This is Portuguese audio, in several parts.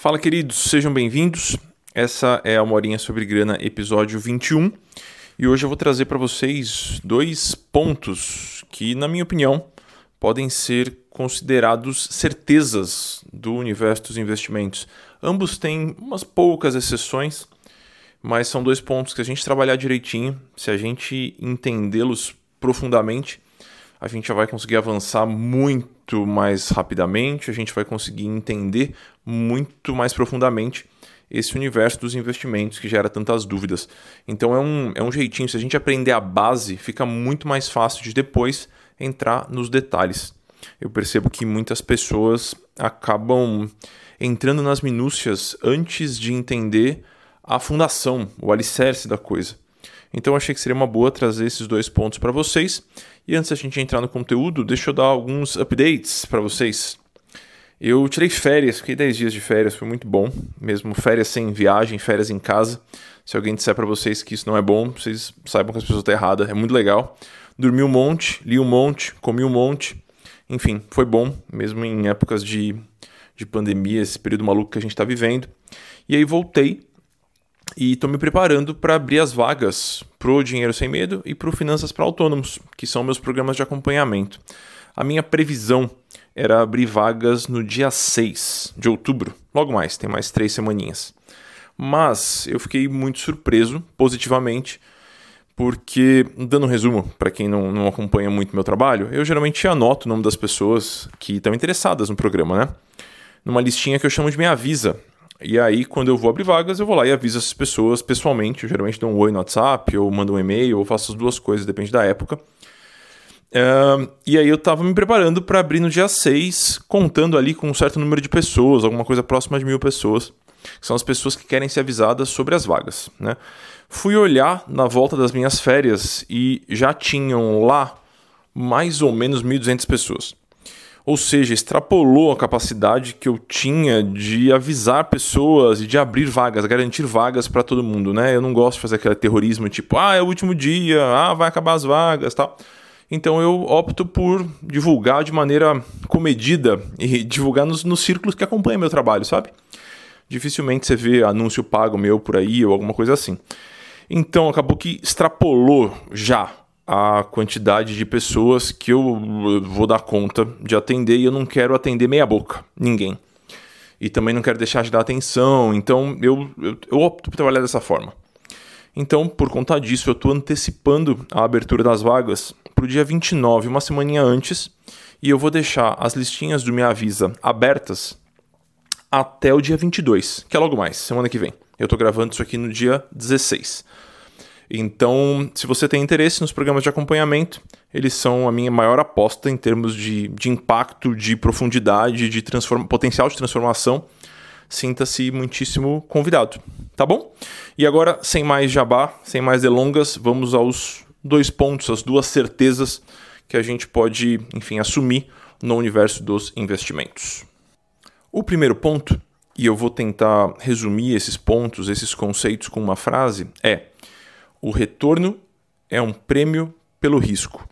Fala, queridos, sejam bem-vindos. Essa é a Morinha sobre Grana, episódio 21. E hoje eu vou trazer para vocês dois pontos que, na minha opinião, podem ser considerados certezas do universo dos investimentos. Ambos têm umas poucas exceções, mas são dois pontos que, a gente trabalhar direitinho, se a gente entendê-los profundamente, a gente já vai conseguir avançar muito mais rapidamente, a gente vai conseguir entender muito mais profundamente esse universo dos investimentos que gera tantas dúvidas. Então é um, é um jeitinho, se a gente aprender a base, fica muito mais fácil de depois entrar nos detalhes. Eu percebo que muitas pessoas acabam entrando nas minúcias antes de entender a fundação, o alicerce da coisa. Então achei que seria uma boa trazer esses dois pontos para vocês. E antes da gente entrar no conteúdo, deixa eu dar alguns updates para vocês. Eu tirei férias, fiquei 10 dias de férias, foi muito bom. Mesmo férias sem viagem, férias em casa. Se alguém disser para vocês que isso não é bom, vocês saibam que as pessoas estão erradas. É muito legal. Dormi um monte, li um monte, comi um monte. Enfim, foi bom, mesmo em épocas de, de pandemia, esse período maluco que a gente está vivendo. E aí voltei e estou me preparando para abrir as vagas para o Dinheiro Sem Medo e para o Finanças para Autônomos, que são meus programas de acompanhamento. A minha previsão era abrir vagas no dia 6 de outubro, logo mais, tem mais três semaninhas. Mas eu fiquei muito surpreso, positivamente, porque, dando um resumo para quem não, não acompanha muito meu trabalho, eu geralmente anoto o nome das pessoas que estão interessadas no programa, né? Numa listinha que eu chamo de Minha Avisa, e aí, quando eu vou abrir vagas, eu vou lá e aviso essas pessoas pessoalmente. Eu geralmente dou um oi no WhatsApp, ou mando um e-mail, ou faço as duas coisas, depende da época. Uh, e aí eu estava me preparando para abrir no dia 6, contando ali com um certo número de pessoas, alguma coisa próxima de mil pessoas, que são as pessoas que querem ser avisadas sobre as vagas. Né? Fui olhar na volta das minhas férias e já tinham lá mais ou menos 1.200 pessoas. Ou seja, extrapolou a capacidade que eu tinha de avisar pessoas e de abrir vagas, garantir vagas para todo mundo, né? Eu não gosto de fazer aquele terrorismo tipo, ah, é o último dia, ah, vai acabar as vagas, tal. Então eu opto por divulgar de maneira comedida e divulgar nos, nos círculos que acompanham meu trabalho, sabe? Dificilmente você vê anúncio pago meu por aí ou alguma coisa assim. Então acabou que extrapolou já a quantidade de pessoas que eu vou dar conta de atender e eu não quero atender meia boca, ninguém. E também não quero deixar de dar atenção, então eu, eu, eu opto por trabalhar dessa forma. Então, por conta disso, eu estou antecipando a abertura das vagas para o dia 29, uma semaninha antes, e eu vou deixar as listinhas do Me Avisa abertas até o dia 22, que é logo mais, semana que vem. Eu estou gravando isso aqui no dia 16. Então, se você tem interesse nos programas de acompanhamento, eles são a minha maior aposta em termos de, de impacto, de profundidade, de potencial de transformação. Sinta-se muitíssimo convidado, tá bom? E agora, sem mais jabá, sem mais delongas, vamos aos dois pontos, as duas certezas que a gente pode, enfim, assumir no universo dos investimentos. O primeiro ponto, e eu vou tentar resumir esses pontos, esses conceitos com uma frase, é o retorno é um prêmio pelo risco.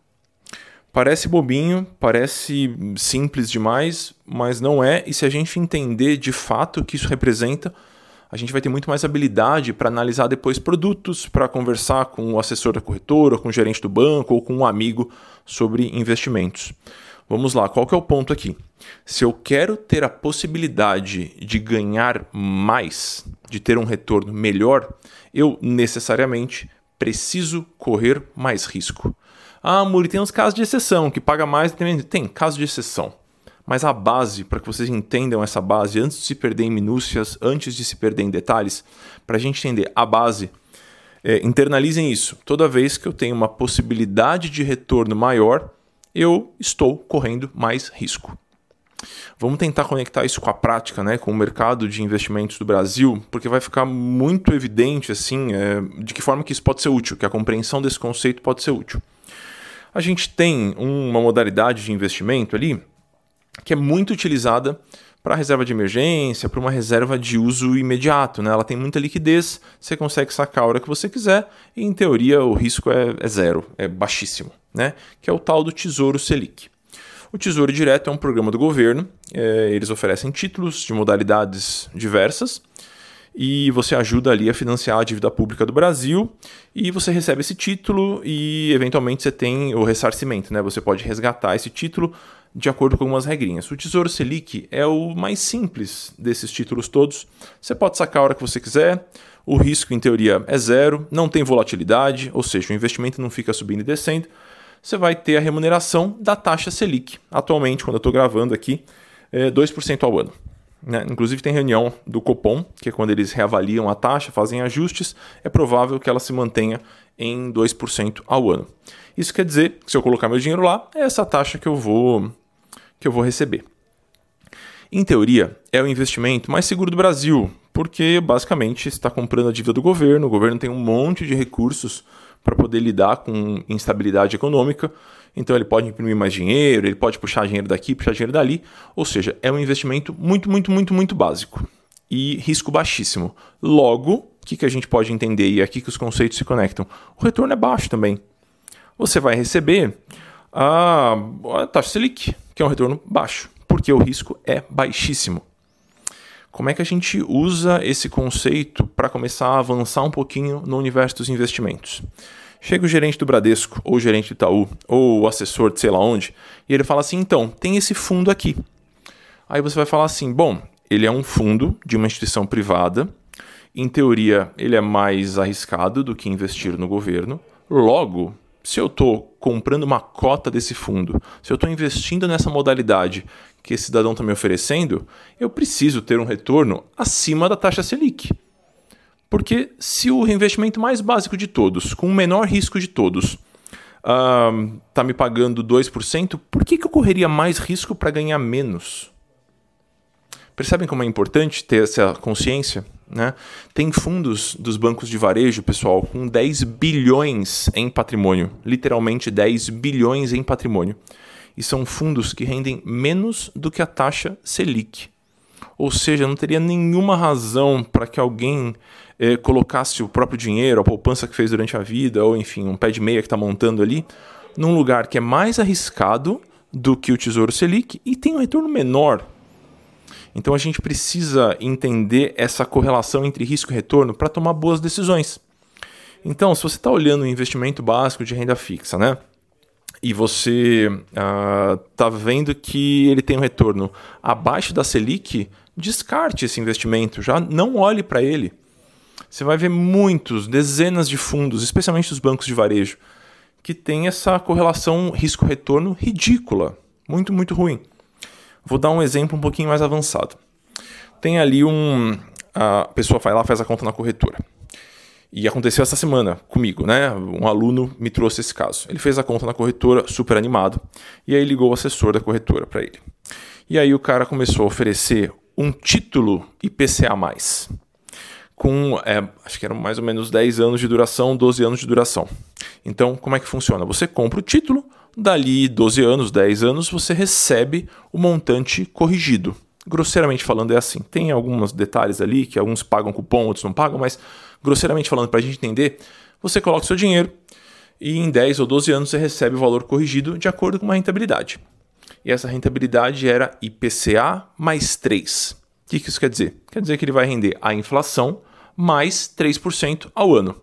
Parece bobinho, parece simples demais, mas não é, e se a gente entender de fato o que isso representa, a gente vai ter muito mais habilidade para analisar depois produtos, para conversar com o assessor da corretora, com o gerente do banco ou com um amigo sobre investimentos. Vamos lá, qual que é o ponto aqui? Se eu quero ter a possibilidade de ganhar mais, de ter um retorno melhor, eu necessariamente preciso correr mais risco. Ah, Muri, tem uns casos de exceção, que paga mais. Tem, tem casos de exceção. Mas a base, para que vocês entendam essa base, antes de se perder em minúcias, antes de se perder em detalhes, para a gente entender a base, é, internalizem isso. Toda vez que eu tenho uma possibilidade de retorno maior, eu estou correndo mais risco. Vamos tentar conectar isso com a prática, né, com o mercado de investimentos do Brasil, porque vai ficar muito evidente assim é, de que forma que isso pode ser útil, que a compreensão desse conceito pode ser útil. A gente tem uma modalidade de investimento ali que é muito utilizada para reserva de emergência, para uma reserva de uso imediato. Né? Ela tem muita liquidez, você consegue sacar a hora que você quiser e, em teoria, o risco é, é zero, é baixíssimo, né? que é o tal do Tesouro Selic. O Tesouro Direto é um programa do governo, é, eles oferecem títulos de modalidades diversas e você ajuda ali a financiar a dívida pública do Brasil e você recebe esse título e eventualmente você tem o ressarcimento, né? Você pode resgatar esse título de acordo com algumas regrinhas. O Tesouro Selic é o mais simples desses títulos todos. Você pode sacar a hora que você quiser. O risco, em teoria, é zero, não tem volatilidade, ou seja, o investimento não fica subindo e descendo. Você vai ter a remuneração da taxa Selic. Atualmente, quando eu estou gravando aqui, é 2% ao ano. Né? Inclusive tem reunião do Copom, que é quando eles reavaliam a taxa, fazem ajustes, é provável que ela se mantenha em 2% ao ano. Isso quer dizer que se eu colocar meu dinheiro lá, é essa taxa que eu vou que eu vou receber. Em teoria, é o investimento mais seguro do Brasil, porque basicamente está comprando a dívida do governo, o governo tem um monte de recursos para poder lidar com instabilidade econômica então ele pode imprimir mais dinheiro, ele pode puxar dinheiro daqui, puxar dinheiro dali. Ou seja, é um investimento muito, muito, muito, muito básico e risco baixíssimo. Logo, o que, que a gente pode entender e é aqui que os conceitos se conectam? O retorno é baixo também. Você vai receber a, taxa Selic, que é um retorno baixo, porque o risco é baixíssimo. Como é que a gente usa esse conceito para começar a avançar um pouquinho no universo dos investimentos? Chega o gerente do Bradesco, ou o gerente do Itaú, ou o assessor de sei lá onde, e ele fala assim: então, tem esse fundo aqui. Aí você vai falar assim: bom, ele é um fundo de uma instituição privada, em teoria ele é mais arriscado do que investir no governo, logo. Se eu estou comprando uma cota desse fundo, se eu estou investindo nessa modalidade que esse cidadão está me oferecendo, eu preciso ter um retorno acima da taxa Selic. Porque se o reinvestimento mais básico de todos, com o menor risco de todos, está uh, me pagando 2%, por que, que eu correria mais risco para ganhar menos? Percebem como é importante ter essa consciência? Né? Tem fundos dos bancos de varejo, pessoal, com 10 bilhões em patrimônio. Literalmente 10 bilhões em patrimônio. E são fundos que rendem menos do que a taxa Selic. Ou seja, não teria nenhuma razão para que alguém eh, colocasse o próprio dinheiro, a poupança que fez durante a vida, ou enfim, um pé de meia que está montando ali, num lugar que é mais arriscado do que o Tesouro Selic e tem um retorno menor. Então a gente precisa entender essa correlação entre risco e retorno para tomar boas decisões. Então, se você está olhando o investimento básico de renda fixa, né? e você está ah, vendo que ele tem um retorno abaixo da Selic, descarte esse investimento, já não olhe para ele. Você vai ver muitos, dezenas de fundos, especialmente os bancos de varejo, que tem essa correlação risco-retorno ridícula, muito, muito ruim. Vou dar um exemplo um pouquinho mais avançado. Tem ali um. A pessoa vai lá faz a conta na corretora. E aconteceu essa semana comigo, né? Um aluno me trouxe esse caso. Ele fez a conta na corretora, super animado, e aí ligou o assessor da corretora para ele. E aí o cara começou a oferecer um título IPCA+, com, é, acho que eram mais ou menos 10 anos de duração, 12 anos de duração. Então, como é que funciona? Você compra o título, dali 12 anos, 10 anos, você recebe o montante corrigido. Grosseiramente falando é assim. Tem alguns detalhes ali que alguns pagam cupom, outros não pagam, mas grosseiramente falando, para a gente entender, você coloca o seu dinheiro e em 10 ou 12 anos você recebe o valor corrigido de acordo com uma rentabilidade. E essa rentabilidade era IPCA mais 3. O que, isso quer dizer? Quer dizer que ele vai render a inflação mais 3% ao ano.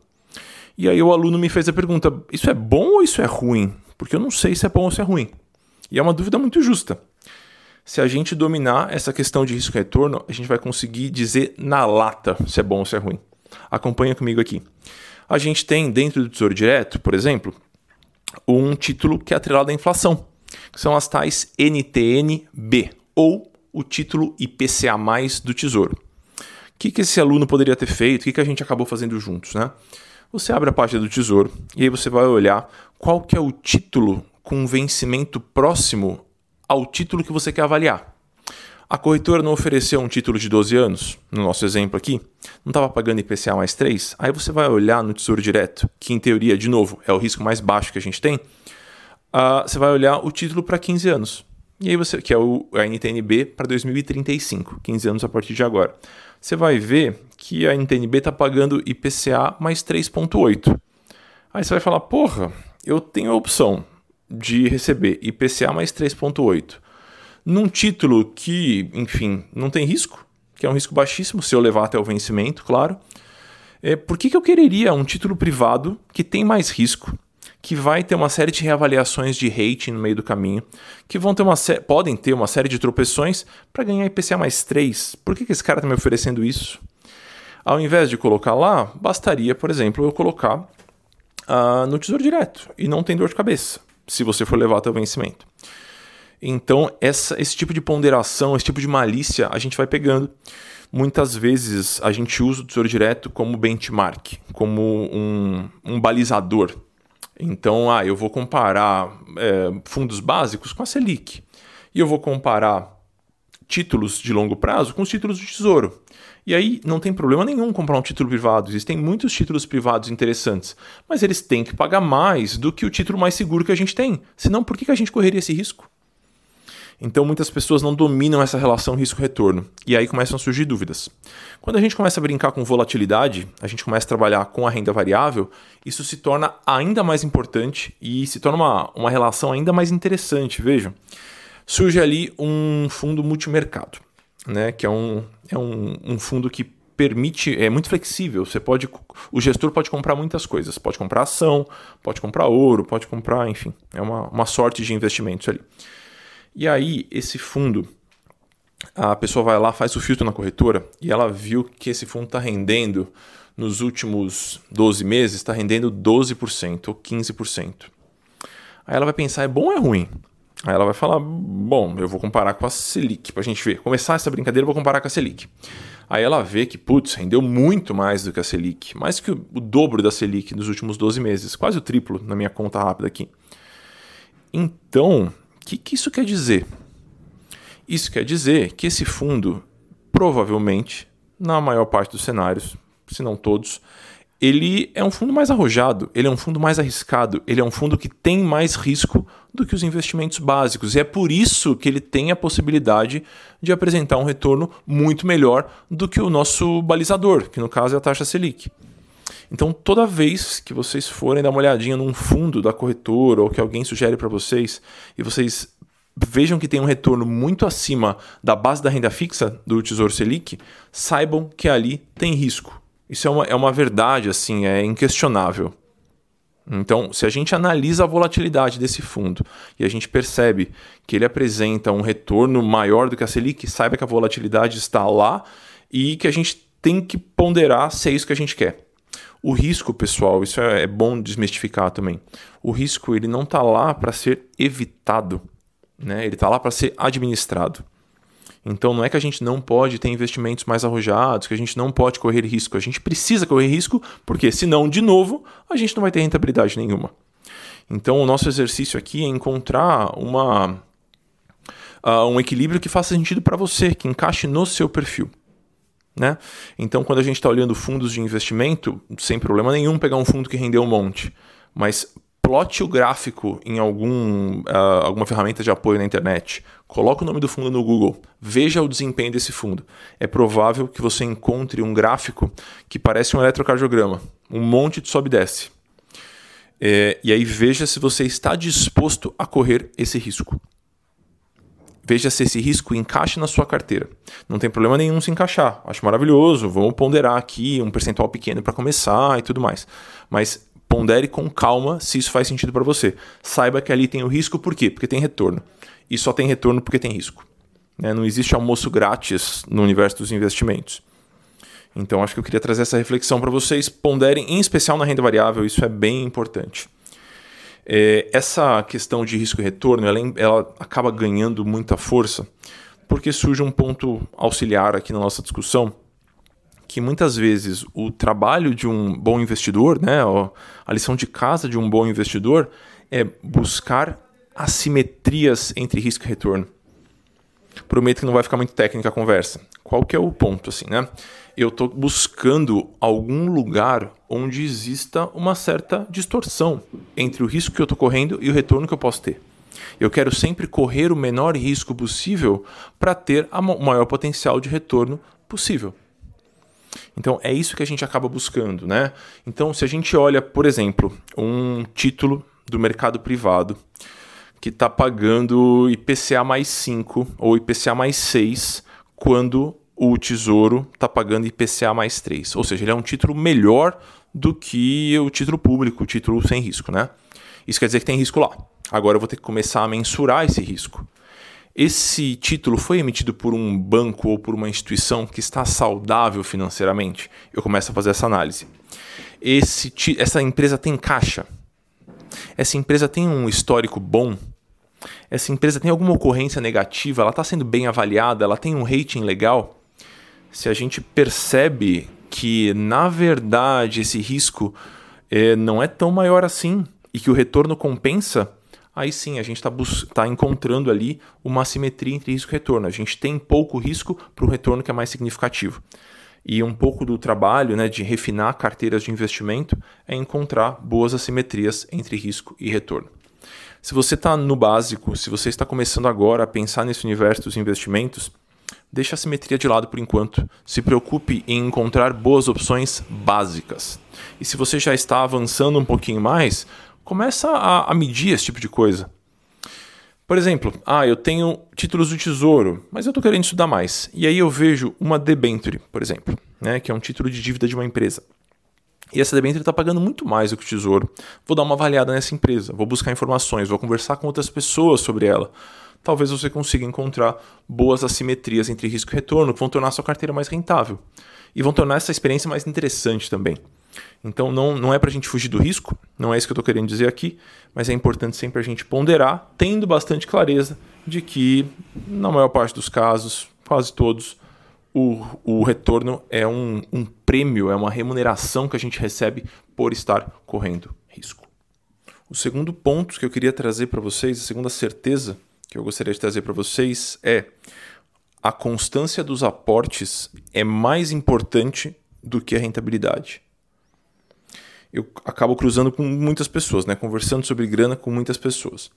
E aí o aluno me fez a pergunta: isso é bom ou isso é ruim? Porque eu não sei se é bom ou se é ruim. E é uma dúvida muito justa. Se a gente dominar essa questão de risco-retorno, a gente vai conseguir dizer na lata se é bom ou se é ruim. Acompanha comigo aqui. A gente tem dentro do Tesouro Direto, por exemplo, um título que é atrelado à inflação, que são as tais NTNB, ou o título IPCA+, do Tesouro. O que, que esse aluno poderia ter feito? O que, que a gente acabou fazendo juntos? Né? Você abre a página do Tesouro e aí você vai olhar qual que é o título com vencimento próximo ao título que você quer avaliar. A corretora não ofereceu um título de 12 anos, no nosso exemplo aqui, não estava pagando IPCA mais 3, aí você vai olhar no Tesouro Direto, que em teoria, de novo, é o risco mais baixo que a gente tem, uh, você vai olhar o título para 15 anos. E aí você, que é o a NTNB para 2035, 15 anos a partir de agora. Você vai ver que a NTNB está pagando IPCA mais 3,8. Aí você vai falar, porra, eu tenho a opção de receber IPCA mais 3,8 num título que, enfim, não tem risco, que é um risco baixíssimo se eu levar até o vencimento, claro. É, por que, que eu quereria um título privado que tem mais risco, que vai ter uma série de reavaliações de rating no meio do caminho, que vão ter uma podem ter uma série de tropeções para ganhar IPCA mais 3? Por que, que esse cara está me oferecendo isso? Ao invés de colocar lá, bastaria, por exemplo, eu colocar uh, no Tesouro Direto e não tem dor de cabeça, se você for levar até o vencimento. Então, essa, esse tipo de ponderação, esse tipo de malícia, a gente vai pegando. Muitas vezes a gente usa o Tesouro Direto como benchmark, como um, um balizador. Então, ah, eu vou comparar é, fundos básicos com a Selic. E eu vou comparar títulos de longo prazo com os títulos do Tesouro. E aí não tem problema nenhum comprar um título privado. Existem muitos títulos privados interessantes, mas eles têm que pagar mais do que o título mais seguro que a gente tem. Senão, por que a gente correria esse risco? Então muitas pessoas não dominam essa relação risco-retorno e aí começam a surgir dúvidas. Quando a gente começa a brincar com volatilidade, a gente começa a trabalhar com a renda variável, isso se torna ainda mais importante e se torna uma, uma relação ainda mais interessante. Vejam, surge ali um fundo multimercado, né, que é um, é um, um fundo que permite, é muito flexível. Você pode, o gestor pode comprar muitas coisas. Pode comprar ação, pode comprar ouro, pode comprar, enfim, é uma, uma sorte de investimentos ali. E aí, esse fundo, a pessoa vai lá, faz o filtro na corretora e ela viu que esse fundo está rendendo nos últimos 12 meses, está rendendo 12% ou 15%. Aí ela vai pensar, é bom ou é ruim? Aí ela vai falar, bom, eu vou comparar com a Selic, a gente ver. Começar essa brincadeira, eu vou comparar com a Selic. Aí ela vê que, putz, rendeu muito mais do que a Selic, mais que o, o dobro da Selic nos últimos 12 meses, quase o triplo na minha conta rápida aqui. Então, o que, que isso quer dizer? Isso quer dizer que esse fundo, provavelmente, na maior parte dos cenários, se não todos, ele é um fundo mais arrojado, ele é um fundo mais arriscado, ele é um fundo que tem mais risco do que os investimentos básicos. E é por isso que ele tem a possibilidade de apresentar um retorno muito melhor do que o nosso balizador, que no caso é a taxa Selic. Então, toda vez que vocês forem dar uma olhadinha num fundo da corretora ou que alguém sugere para vocês e vocês vejam que tem um retorno muito acima da base da renda fixa do Tesouro Selic, saibam que ali tem risco. Isso é uma, é uma verdade, assim, é inquestionável. Então, se a gente analisa a volatilidade desse fundo e a gente percebe que ele apresenta um retorno maior do que a Selic, saiba que a volatilidade está lá e que a gente tem que ponderar se é isso que a gente quer. O risco, pessoal, isso é, é bom desmistificar também. O risco ele não está lá para ser evitado, né? Ele está lá para ser administrado. Então não é que a gente não pode ter investimentos mais arrojados, que a gente não pode correr risco. A gente precisa correr risco, porque senão, de novo, a gente não vai ter rentabilidade nenhuma. Então o nosso exercício aqui é encontrar uma, uh, um equilíbrio que faça sentido para você, que encaixe no seu perfil. Né? Então, quando a gente está olhando fundos de investimento, sem problema nenhum pegar um fundo que rendeu um monte, mas plote o gráfico em algum, uh, alguma ferramenta de apoio na internet, coloque o nome do fundo no Google, veja o desempenho desse fundo. É provável que você encontre um gráfico que parece um eletrocardiograma, um monte de sobe e desce. É, e aí veja se você está disposto a correr esse risco. Veja se esse risco encaixa na sua carteira. Não tem problema nenhum se encaixar. Acho maravilhoso. Vamos ponderar aqui um percentual pequeno para começar e tudo mais. Mas pondere com calma se isso faz sentido para você. Saiba que ali tem o risco, por quê? Porque tem retorno. E só tem retorno porque tem risco. Né? Não existe almoço grátis no universo dos investimentos. Então acho que eu queria trazer essa reflexão para vocês. Ponderem, em especial na renda variável, isso é bem importante. É, essa questão de risco e retorno ela, ela acaba ganhando muita força porque surge um ponto auxiliar aqui na nossa discussão que muitas vezes o trabalho de um bom investidor, né, a lição de casa de um bom investidor é buscar assimetrias entre risco e retorno. Prometo que não vai ficar muito técnica a conversa. Qual que é o ponto assim, né? eu estou buscando algum lugar onde exista uma certa distorção entre o risco que eu estou correndo e o retorno que eu posso ter. Eu quero sempre correr o menor risco possível para ter o maior potencial de retorno possível. Então é isso que a gente acaba buscando, né? Então se a gente olha, por exemplo, um título do mercado privado que está pagando IPCA mais 5 ou IPCA mais 6 quando o Tesouro está pagando IPCA mais 3. Ou seja, ele é um título melhor do que o título público, o título sem risco, né? Isso quer dizer que tem risco lá. Agora eu vou ter que começar a mensurar esse risco. Esse título foi emitido por um banco ou por uma instituição que está saudável financeiramente? Eu começo a fazer essa análise. Esse, essa empresa tem caixa? Essa empresa tem um histórico bom? Essa empresa tem alguma ocorrência negativa? Ela está sendo bem avaliada? Ela tem um rating legal? Se a gente percebe que, na verdade, esse risco é, não é tão maior assim e que o retorno compensa, aí sim a gente está tá encontrando ali uma assimetria entre risco e retorno. A gente tem pouco risco para o retorno que é mais significativo. E um pouco do trabalho né, de refinar carteiras de investimento é encontrar boas assimetrias entre risco e retorno. Se você está no básico, se você está começando agora a pensar nesse universo dos investimentos, deixe a simetria de lado por enquanto. Se preocupe em encontrar boas opções básicas. E se você já está avançando um pouquinho mais, começa a, a medir esse tipo de coisa. Por exemplo, ah, eu tenho títulos do Tesouro, mas eu estou querendo estudar mais. E aí eu vejo uma debenture, por exemplo, né, que é um título de dívida de uma empresa. E essa debenture está pagando muito mais do que o Tesouro. Vou dar uma avaliada nessa empresa, vou buscar informações, vou conversar com outras pessoas sobre ela. Talvez você consiga encontrar boas assimetrias entre risco e retorno que vão tornar a sua carteira mais rentável. E vão tornar essa experiência mais interessante também. Então não, não é para a gente fugir do risco, não é isso que eu estou querendo dizer aqui, mas é importante sempre a gente ponderar, tendo bastante clareza de que, na maior parte dos casos, quase todos, o, o retorno é um, um prêmio, é uma remuneração que a gente recebe por estar correndo risco. O segundo ponto que eu queria trazer para vocês, a segunda certeza que eu gostaria de trazer para vocês é a constância dos aportes é mais importante do que a rentabilidade eu acabo cruzando com muitas pessoas, né? conversando sobre grana com muitas pessoas.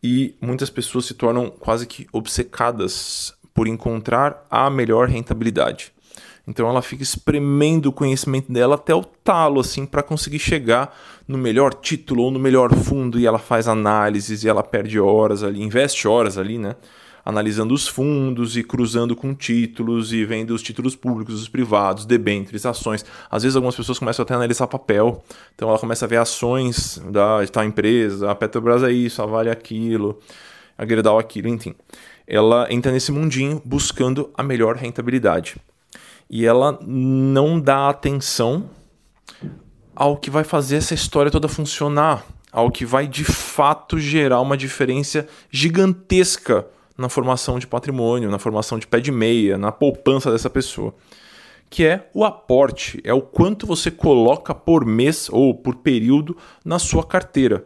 E muitas pessoas se tornam quase que obcecadas por encontrar a melhor rentabilidade. Então ela fica espremendo o conhecimento dela até o talo, assim, para conseguir chegar no melhor título ou no melhor fundo. E ela faz análises e ela perde horas ali, investe horas ali, né? Analisando os fundos e cruzando com títulos e vendo os títulos públicos, os privados, debêntures, ações. Às vezes algumas pessoas começam até a analisar papel, então ela começa a ver ações da tal empresa, a Petrobras é isso, a Vale é aquilo, a Gerdau é aquilo, enfim. Ela entra nesse mundinho buscando a melhor rentabilidade. E ela não dá atenção ao que vai fazer essa história toda funcionar, ao que vai de fato gerar uma diferença gigantesca na formação de patrimônio, na formação de pé de meia, na poupança dessa pessoa. Que é o aporte, é o quanto você coloca por mês ou por período na sua carteira.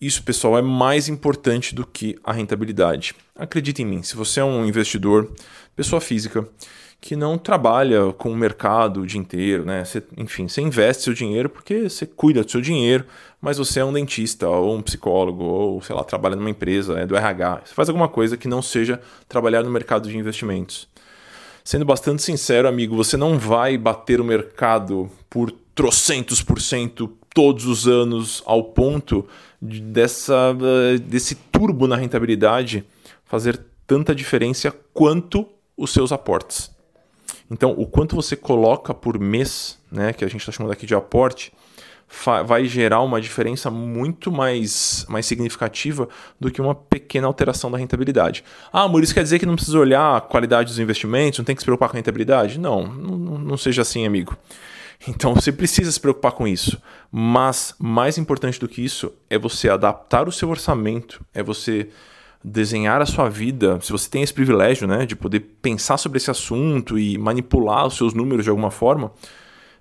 Isso, pessoal, é mais importante do que a rentabilidade. Acredite em mim, se você é um investidor, pessoa física, que não trabalha com o mercado o dia inteiro, né? Você, enfim, você investe seu dinheiro porque você cuida do seu dinheiro, mas você é um dentista ou um psicólogo ou, sei lá, trabalha numa empresa, é do RH. Você faz alguma coisa que não seja trabalhar no mercado de investimentos. Sendo bastante sincero, amigo, você não vai bater o mercado por trocentos por cento todos os anos ao ponto de, dessa, desse turbo na rentabilidade fazer tanta diferença quanto os seus aportes. Então, o quanto você coloca por mês, né, que a gente está chamando aqui de aporte, vai gerar uma diferença muito mais, mais significativa do que uma pequena alteração da rentabilidade. Ah, isso quer dizer que não precisa olhar a qualidade dos investimentos, não tem que se preocupar com a rentabilidade? Não, não seja assim, amigo. Então você precisa se preocupar com isso. Mas mais importante do que isso é você adaptar o seu orçamento, é você desenhar a sua vida, se você tem esse privilégio né, de poder pensar sobre esse assunto e manipular os seus números de alguma forma,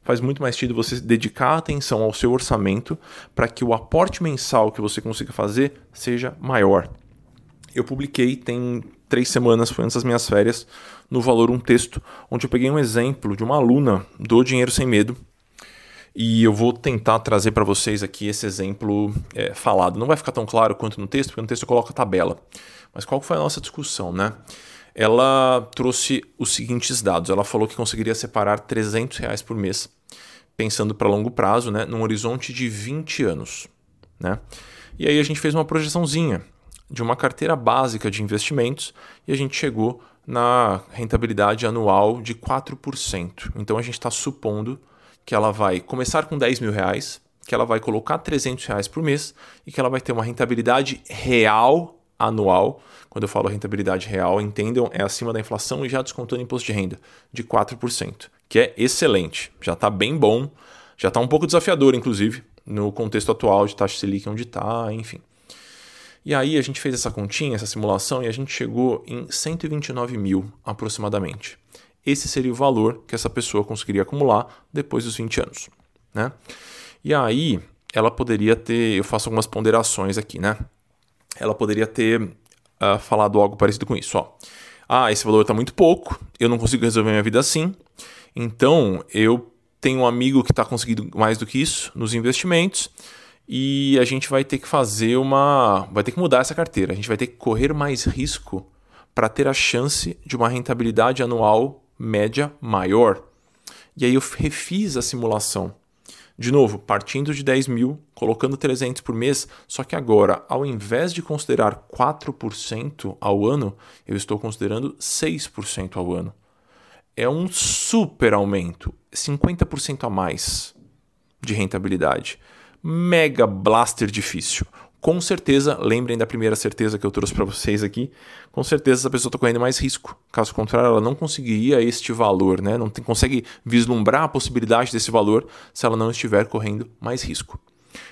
faz muito mais sentido você dedicar atenção ao seu orçamento para que o aporte mensal que você consiga fazer seja maior. Eu publiquei, tem três semanas, foi antes das minhas férias, no Valor um texto, onde eu peguei um exemplo de uma aluna do Dinheiro Sem Medo, e eu vou tentar trazer para vocês aqui esse exemplo é, falado. Não vai ficar tão claro quanto no texto, porque no texto eu coloco a tabela. Mas qual foi a nossa discussão, né? Ela trouxe os seguintes dados. Ela falou que conseguiria separar 300 reais por mês, pensando para longo prazo, né, num horizonte de 20 anos. Né? E aí a gente fez uma projeçãozinha. de uma carteira básica de investimentos e a gente chegou na rentabilidade anual de 4%. Então a gente está supondo que ela vai começar com 10 mil reais, que ela vai colocar 300 reais por mês e que ela vai ter uma rentabilidade real anual. Quando eu falo rentabilidade real, entendam, é acima da inflação e já descontando imposto de renda, de 4%, que é excelente, já está bem bom, já está um pouco desafiador, inclusive, no contexto atual de taxa Selic onde está, enfim. E aí a gente fez essa continha, essa simulação, e a gente chegou em 129 mil aproximadamente. Esse seria o valor que essa pessoa conseguiria acumular depois dos 20 anos. Né? E aí ela poderia ter, eu faço algumas ponderações aqui, né? Ela poderia ter uh, falado algo parecido com isso. Ó. Ah, esse valor está muito pouco, eu não consigo resolver minha vida assim, então eu tenho um amigo que está conseguindo mais do que isso nos investimentos e a gente vai ter que fazer uma. vai ter que mudar essa carteira. A gente vai ter que correr mais risco para ter a chance de uma rentabilidade anual média maior. E aí eu refiz a simulação. De novo, partindo de 10 mil, colocando 300 por mês, só que agora, ao invés de considerar 4% ao ano, eu estou considerando 6% ao ano. É um super aumento, 50% a mais de rentabilidade mega blaster difícil. Com certeza, lembrem da primeira certeza que eu trouxe para vocês aqui. Com certeza essa pessoa está correndo mais risco. Caso contrário, ela não conseguiria este valor, né? Não tem, consegue vislumbrar a possibilidade desse valor se ela não estiver correndo mais risco.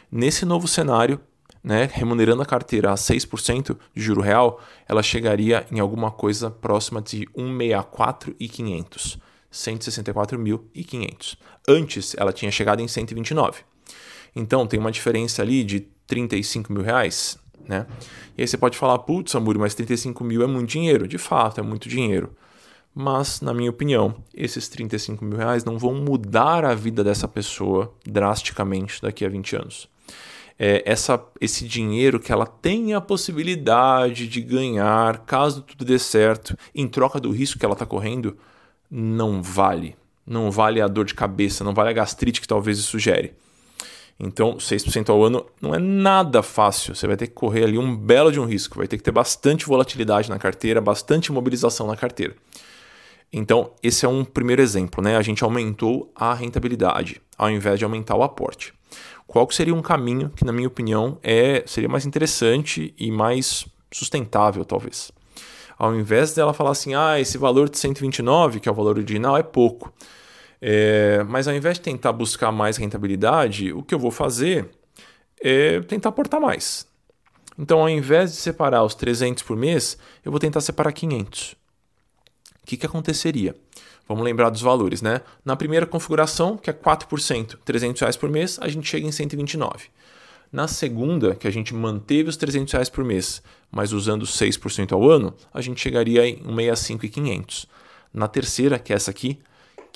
Nesse novo cenário, né, remunerando a carteira a 6% de juro real, ela chegaria em alguma coisa próxima de 164.500, 164.500. Antes, ela tinha chegado em 129. Então tem uma diferença ali de 35 mil reais, né? E aí você pode falar, putz, Amuri, mas 35 mil é muito dinheiro. De fato, é muito dinheiro. Mas, na minha opinião, esses 35 mil reais não vão mudar a vida dessa pessoa drasticamente daqui a 20 anos. É, essa, esse dinheiro que ela tem a possibilidade de ganhar, caso tudo dê certo, em troca do risco que ela está correndo, não vale. Não vale a dor de cabeça, não vale a gastrite que talvez isso sugere. Então, 6% ao ano não é nada fácil. Você vai ter que correr ali um belo de um risco. Vai ter que ter bastante volatilidade na carteira, bastante mobilização na carteira. Então, esse é um primeiro exemplo. Né? A gente aumentou a rentabilidade ao invés de aumentar o aporte. Qual seria um caminho que, na minha opinião, é, seria mais interessante e mais sustentável, talvez? Ao invés dela falar assim, ah, esse valor de 129, que é o valor original, é pouco. É, mas ao invés de tentar buscar mais rentabilidade, o que eu vou fazer é tentar aportar mais. Então, ao invés de separar os 300 por mês, eu vou tentar separar 500. O que, que aconteceria? Vamos lembrar dos valores, né? Na primeira configuração, que é 4%, 300 reais por mês, a gente chega em 129. Na segunda, que a gente manteve os 300 reais por mês, mas usando 6% ao ano, a gente chegaria em 165 Na terceira, que é essa aqui,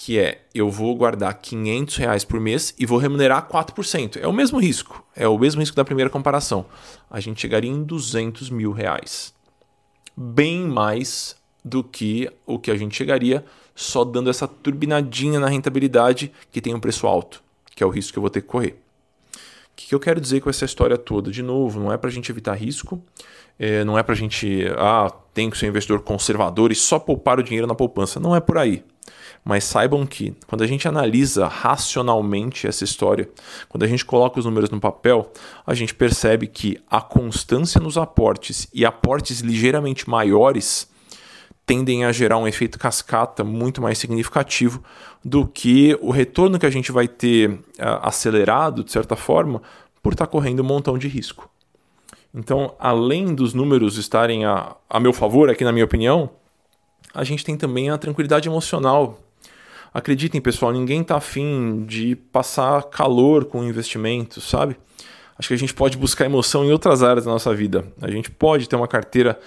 que é eu vou guardar 500 reais por mês e vou remunerar 4%. É o mesmo risco, é o mesmo risco da primeira comparação. A gente chegaria em 200 mil reais. Bem mais do que o que a gente chegaria só dando essa turbinadinha na rentabilidade que tem um preço alto, que é o risco que eu vou ter que correr. O que eu quero dizer com essa história toda? De novo, não é para a gente evitar risco, é, não é para a gente, ah, tem que ser um investidor conservador e só poupar o dinheiro na poupança. Não é por aí. Mas saibam que, quando a gente analisa racionalmente essa história, quando a gente coloca os números no papel, a gente percebe que a constância nos aportes e aportes ligeiramente maiores tendem a gerar um efeito cascata muito mais significativo do que o retorno que a gente vai ter uh, acelerado, de certa forma, por estar tá correndo um montão de risco. Então, além dos números estarem a, a meu favor, aqui na minha opinião, a gente tem também a tranquilidade emocional Acreditem, pessoal, ninguém está afim de passar calor com o investimento, sabe? Acho que a gente pode buscar emoção em outras áreas da nossa vida. A gente pode ter uma carteira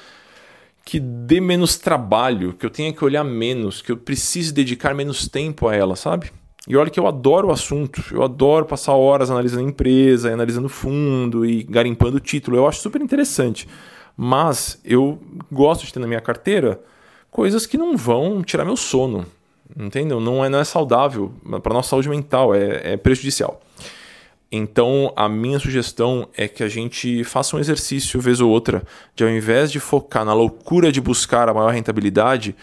que dê menos trabalho, que eu tenha que olhar menos, que eu precise dedicar menos tempo a ela, sabe? E olha que eu adoro o assunto, eu adoro passar horas analisando empresa, analisando fundo e garimpando o título. Eu acho super interessante. Mas eu gosto de ter na minha carteira coisas que não vão tirar meu sono, Entendeu? Não é, não é saudável para nossa saúde mental, é, é prejudicial. Então, a minha sugestão é que a gente faça um exercício vez ou outra, de ao invés de focar na loucura de buscar a maior rentabilidade,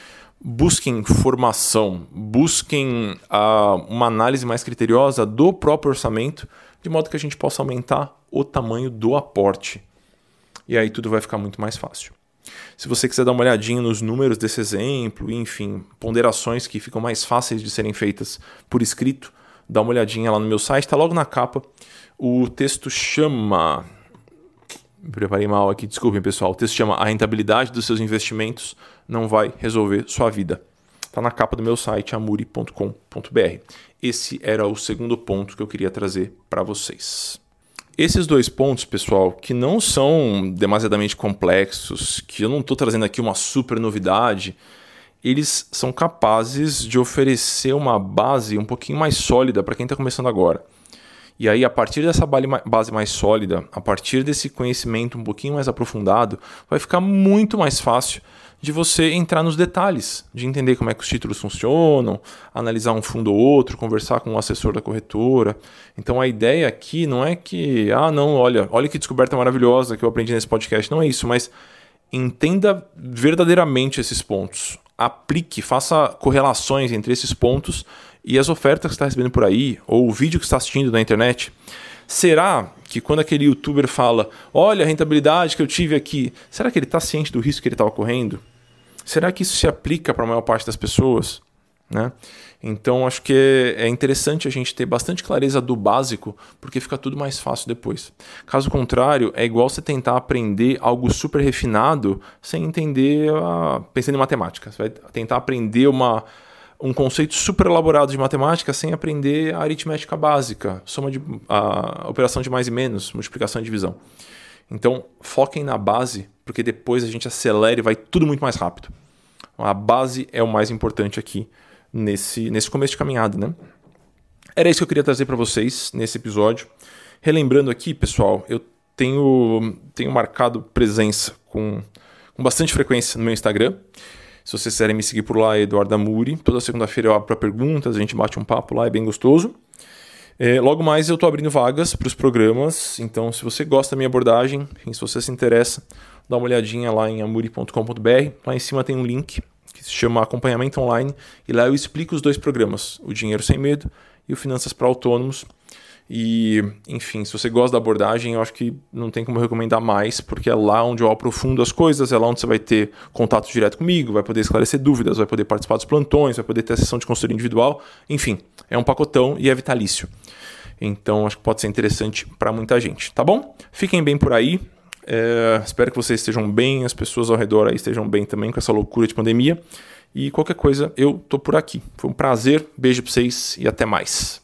busquem formação, busquem uh, uma análise mais criteriosa do próprio orçamento, de modo que a gente possa aumentar o tamanho do aporte. E aí tudo vai ficar muito mais fácil. Se você quiser dar uma olhadinha nos números desse exemplo, enfim, ponderações que ficam mais fáceis de serem feitas por escrito, dá uma olhadinha lá no meu site, está logo na capa. O texto chama. Me preparei mal aqui, desculpem pessoal. O texto chama A rentabilidade dos seus investimentos não vai resolver sua vida. Está na capa do meu site, amuri.com.br. Esse era o segundo ponto que eu queria trazer para vocês. Esses dois pontos, pessoal, que não são demasiadamente complexos, que eu não estou trazendo aqui uma super novidade, eles são capazes de oferecer uma base um pouquinho mais sólida para quem está começando agora. E aí, a partir dessa base mais sólida, a partir desse conhecimento um pouquinho mais aprofundado, vai ficar muito mais fácil de você entrar nos detalhes, de entender como é que os títulos funcionam, analisar um fundo ou outro, conversar com o assessor da corretora. Então a ideia aqui não é que, ah, não, olha, olha que descoberta maravilhosa que eu aprendi nesse podcast, não é isso, mas entenda verdadeiramente esses pontos aplique, faça correlações entre esses pontos e as ofertas que está recebendo por aí, ou o vídeo que está assistindo na internet. Será que quando aquele youtuber fala, olha a rentabilidade que eu tive aqui, será que ele está ciente do risco que ele está ocorrendo? Será que isso se aplica para a maior parte das pessoas? Né? Então acho que é interessante a gente ter bastante clareza do básico, porque fica tudo mais fácil depois. Caso contrário, é igual você tentar aprender algo super refinado sem entender, a... pensando em matemática. Você vai tentar aprender uma, um conceito super elaborado de matemática sem aprender a aritmética básica, soma de a operação de mais e menos, multiplicação e divisão. Então, foquem na base, porque depois a gente acelera e vai tudo muito mais rápido. A base é o mais importante aqui nesse, nesse começo de caminhada, né? Era isso que eu queria trazer para vocês nesse episódio. Relembrando aqui, pessoal, eu tenho, tenho marcado presença com, com bastante frequência no meu Instagram. Se vocês quiserem me seguir por lá, é Eduardo Amuri. Toda segunda-feira eu abro para perguntas, a gente bate um papo lá, é bem gostoso. É, logo mais eu estou abrindo vagas para os programas, então se você gosta da minha abordagem, enfim, se você se interessa, dá uma olhadinha lá em amuri.com.br. Lá em cima tem um link que se chama Acompanhamento Online, e lá eu explico os dois programas, o Dinheiro Sem Medo e o Finanças para Autônomos. E, enfim, se você gosta da abordagem, eu acho que não tem como recomendar mais, porque é lá onde eu aprofundo as coisas, é lá onde você vai ter contato direto comigo, vai poder esclarecer dúvidas, vai poder participar dos plantões, vai poder ter a sessão de consultoria individual, enfim, é um pacotão e é vitalício. Então, acho que pode ser interessante para muita gente, tá bom? Fiquem bem por aí. É, espero que vocês estejam bem, as pessoas ao redor aí estejam bem também com essa loucura de pandemia. E qualquer coisa, eu tô por aqui. Foi um prazer, beijo para vocês e até mais.